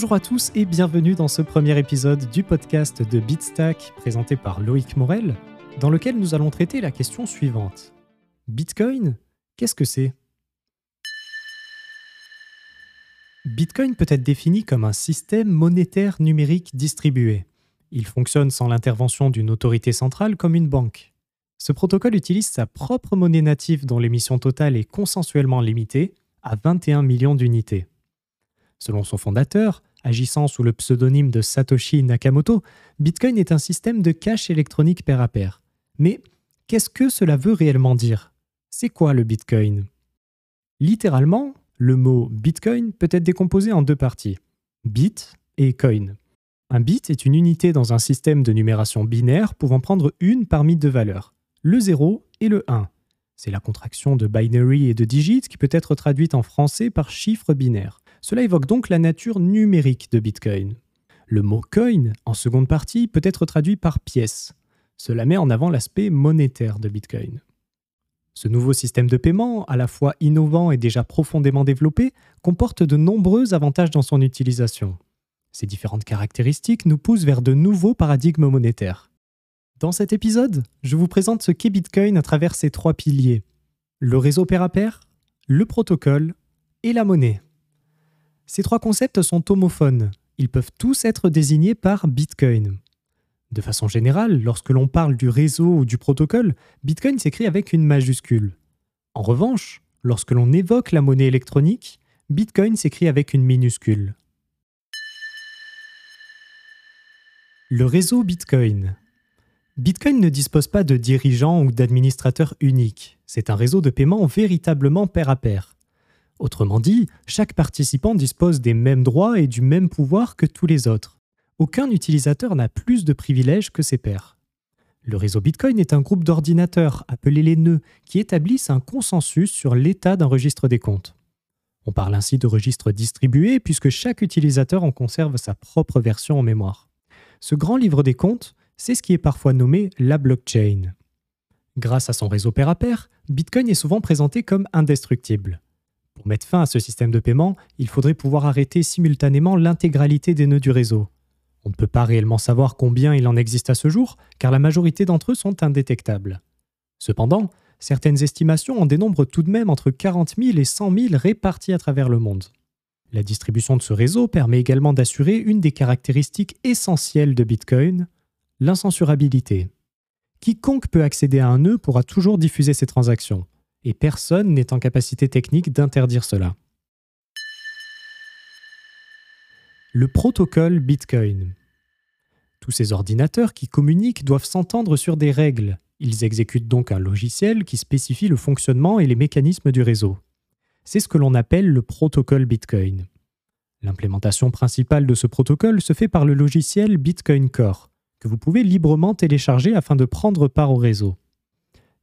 Bonjour à tous et bienvenue dans ce premier épisode du podcast de Bitstack présenté par Loïc Morel, dans lequel nous allons traiter la question suivante. Bitcoin, qu'est-ce que c'est? Bitcoin peut être défini comme un système monétaire numérique distribué. Il fonctionne sans l'intervention d'une autorité centrale comme une banque. Ce protocole utilise sa propre monnaie native dont l'émission totale est consensuellement limitée à 21 millions d'unités. Selon son fondateur, agissant sous le pseudonyme de Satoshi Nakamoto, Bitcoin est un système de cash électronique pair à pair. Mais qu'est-ce que cela veut réellement dire? C'est quoi le Bitcoin? Littéralement, le mot Bitcoin peut être décomposé en deux parties, bit et coin. Un bit est une unité dans un système de numération binaire pouvant prendre une parmi deux valeurs, le 0 et le 1. C'est la contraction de binary et de digits qui peut être traduite en français par chiffre binaire. Cela évoque donc la nature numérique de Bitcoin. Le mot coin, en seconde partie, peut être traduit par pièce. Cela met en avant l'aspect monétaire de Bitcoin. Ce nouveau système de paiement, à la fois innovant et déjà profondément développé, comporte de nombreux avantages dans son utilisation. Ces différentes caractéristiques nous poussent vers de nouveaux paradigmes monétaires. Dans cet épisode, je vous présente ce qu'est Bitcoin à travers ses trois piliers le réseau pair à pair, le protocole et la monnaie. Ces trois concepts sont homophones. Ils peuvent tous être désignés par Bitcoin. De façon générale, lorsque l'on parle du réseau ou du protocole, Bitcoin s'écrit avec une majuscule. En revanche, lorsque l'on évoque la monnaie électronique, Bitcoin s'écrit avec une minuscule. Le réseau Bitcoin. Bitcoin ne dispose pas de dirigeants ou d'administrateurs uniques. C'est un réseau de paiement véritablement pair à pair. Autrement dit, chaque participant dispose des mêmes droits et du même pouvoir que tous les autres aucun utilisateur n'a plus de privilèges que ses pairs. Le réseau Bitcoin est un groupe d'ordinateurs, appelés les nœuds, qui établissent un consensus sur l'état d'un registre des comptes. On parle ainsi de registre distribué puisque chaque utilisateur en conserve sa propre version en mémoire. Ce grand livre des comptes, c'est ce qui est parfois nommé la blockchain. Grâce à son réseau pair à pair, Bitcoin est souvent présenté comme indestructible. Pour mettre fin à ce système de paiement, il faudrait pouvoir arrêter simultanément l'intégralité des nœuds du réseau. On ne peut pas réellement savoir combien il en existe à ce jour, car la majorité d'entre eux sont indétectables. Cependant, certaines estimations en dénombrent tout de même entre 40 000 et 100 000 répartis à travers le monde. La distribution de ce réseau permet également d'assurer une des caractéristiques essentielles de Bitcoin, l'incensurabilité. Quiconque peut accéder à un nœud pourra toujours diffuser ses transactions, et personne n'est en capacité technique d'interdire cela. le protocole Bitcoin. Tous ces ordinateurs qui communiquent doivent s'entendre sur des règles. Ils exécutent donc un logiciel qui spécifie le fonctionnement et les mécanismes du réseau. C'est ce que l'on appelle le protocole Bitcoin. L'implémentation principale de ce protocole se fait par le logiciel Bitcoin Core, que vous pouvez librement télécharger afin de prendre part au réseau.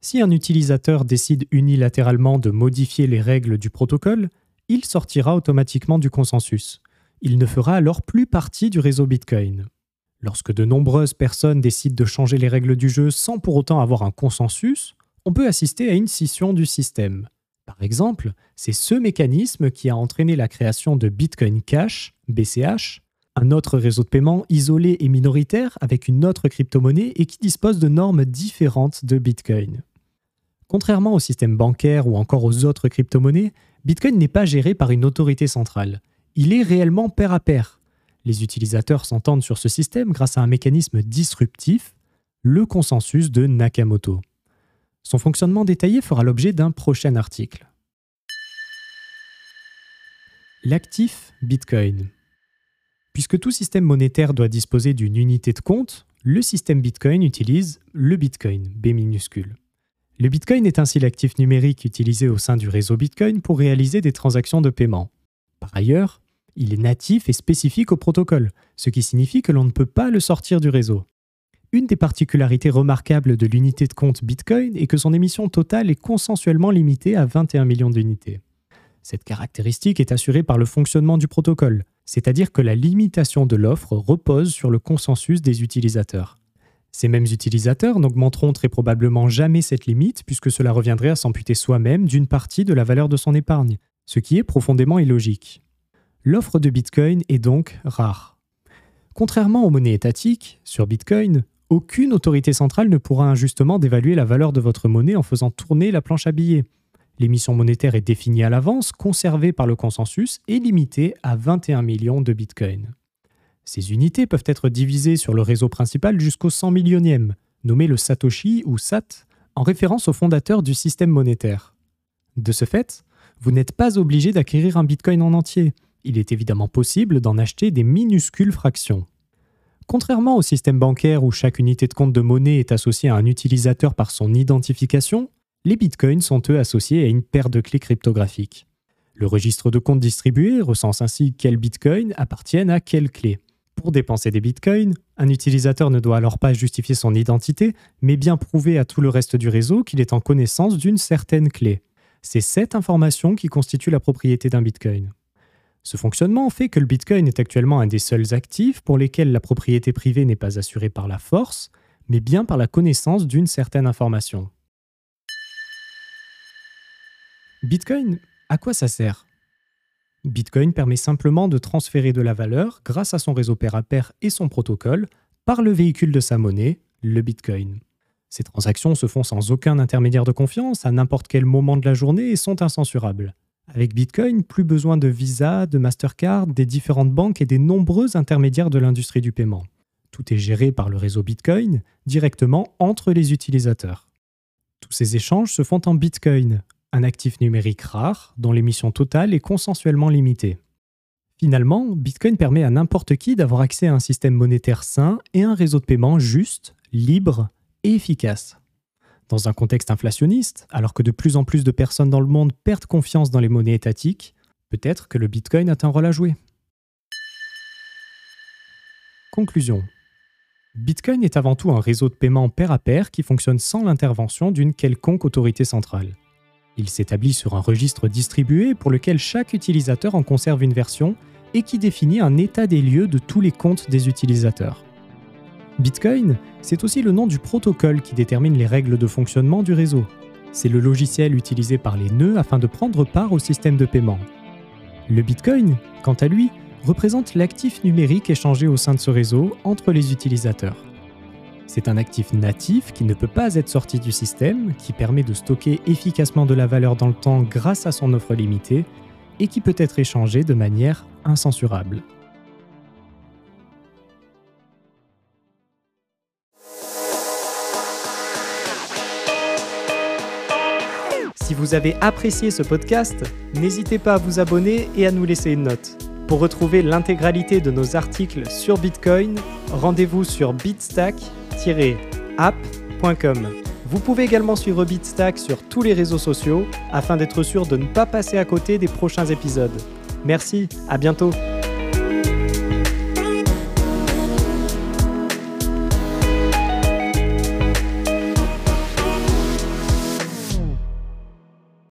Si un utilisateur décide unilatéralement de modifier les règles du protocole, il sortira automatiquement du consensus il ne fera alors plus partie du réseau Bitcoin. Lorsque de nombreuses personnes décident de changer les règles du jeu sans pour autant avoir un consensus, on peut assister à une scission du système. Par exemple, c'est ce mécanisme qui a entraîné la création de Bitcoin Cash, BCH, un autre réseau de paiement isolé et minoritaire avec une autre crypto-monnaie et qui dispose de normes différentes de Bitcoin. Contrairement au système bancaire ou encore aux autres crypto-monnaies, Bitcoin n'est pas géré par une autorité centrale il est réellement pair à pair. Les utilisateurs s'entendent sur ce système grâce à un mécanisme disruptif, le consensus de Nakamoto. Son fonctionnement détaillé fera l'objet d'un prochain article. L'actif Bitcoin. Puisque tout système monétaire doit disposer d'une unité de compte, le système Bitcoin utilise le Bitcoin, B minuscule. Le Bitcoin est ainsi l'actif numérique utilisé au sein du réseau Bitcoin pour réaliser des transactions de paiement. Par ailleurs, il est natif et spécifique au protocole, ce qui signifie que l'on ne peut pas le sortir du réseau. Une des particularités remarquables de l'unité de compte Bitcoin est que son émission totale est consensuellement limitée à 21 millions d'unités. Cette caractéristique est assurée par le fonctionnement du protocole, c'est-à-dire que la limitation de l'offre repose sur le consensus des utilisateurs. Ces mêmes utilisateurs n'augmenteront très probablement jamais cette limite puisque cela reviendrait à s'amputer soi-même d'une partie de la valeur de son épargne, ce qui est profondément illogique. L'offre de Bitcoin est donc rare. Contrairement aux monnaies étatiques, sur Bitcoin, aucune autorité centrale ne pourra injustement dévaluer la valeur de votre monnaie en faisant tourner la planche à billets. L'émission monétaire est définie à l'avance, conservée par le consensus et limitée à 21 millions de bitcoins. Ces unités peuvent être divisées sur le réseau principal jusqu'au 100 millionième, nommé le Satoshi ou SAT, en référence au fondateur du système monétaire. De ce fait, vous n'êtes pas obligé d'acquérir un bitcoin en entier. Il est évidemment possible d'en acheter des minuscules fractions. Contrairement au système bancaire où chaque unité de compte de monnaie est associée à un utilisateur par son identification, les bitcoins sont eux associés à une paire de clés cryptographiques. Le registre de compte distribué recense ainsi quels bitcoins appartiennent à quelle clé. Pour dépenser des bitcoins, un utilisateur ne doit alors pas justifier son identité, mais bien prouver à tout le reste du réseau qu'il est en connaissance d'une certaine clé. C'est cette information qui constitue la propriété d'un bitcoin. Ce fonctionnement fait que le Bitcoin est actuellement un des seuls actifs pour lesquels la propriété privée n'est pas assurée par la force, mais bien par la connaissance d'une certaine information. Bitcoin, à quoi ça sert? Bitcoin permet simplement de transférer de la valeur grâce à son réseau pair à pair et son protocole par le véhicule de sa monnaie, le Bitcoin. Ces transactions se font sans aucun intermédiaire de confiance à n'importe quel moment de la journée et sont incensurables. Avec Bitcoin, plus besoin de Visa, de Mastercard, des différentes banques et des nombreux intermédiaires de l'industrie du paiement. Tout est géré par le réseau Bitcoin, directement entre les utilisateurs. Tous ces échanges se font en Bitcoin, un actif numérique rare dont l'émission totale est consensuellement limitée. Finalement, Bitcoin permet à n'importe qui d'avoir accès à un système monétaire sain et un réseau de paiement juste, libre et efficace. Dans un contexte inflationniste, alors que de plus en plus de personnes dans le monde perdent confiance dans les monnaies étatiques, peut-être que le Bitcoin a un rôle à jouer. Conclusion. Bitcoin est avant tout un réseau de paiement pair à pair qui fonctionne sans l'intervention d'une quelconque autorité centrale. Il s'établit sur un registre distribué pour lequel chaque utilisateur en conserve une version et qui définit un état des lieux de tous les comptes des utilisateurs. Bitcoin, c'est aussi le nom du protocole qui détermine les règles de fonctionnement du réseau. C'est le logiciel utilisé par les nœuds afin de prendre part au système de paiement. Le Bitcoin, quant à lui, représente l'actif numérique échangé au sein de ce réseau entre les utilisateurs. C'est un actif natif qui ne peut pas être sorti du système, qui permet de stocker efficacement de la valeur dans le temps grâce à son offre limitée, et qui peut être échangé de manière incensurable. Si vous avez apprécié ce podcast, n'hésitez pas à vous abonner et à nous laisser une note. Pour retrouver l'intégralité de nos articles sur Bitcoin, rendez-vous sur bitstack-app.com. Vous pouvez également suivre Bitstack sur tous les réseaux sociaux afin d'être sûr de ne pas passer à côté des prochains épisodes. Merci, à bientôt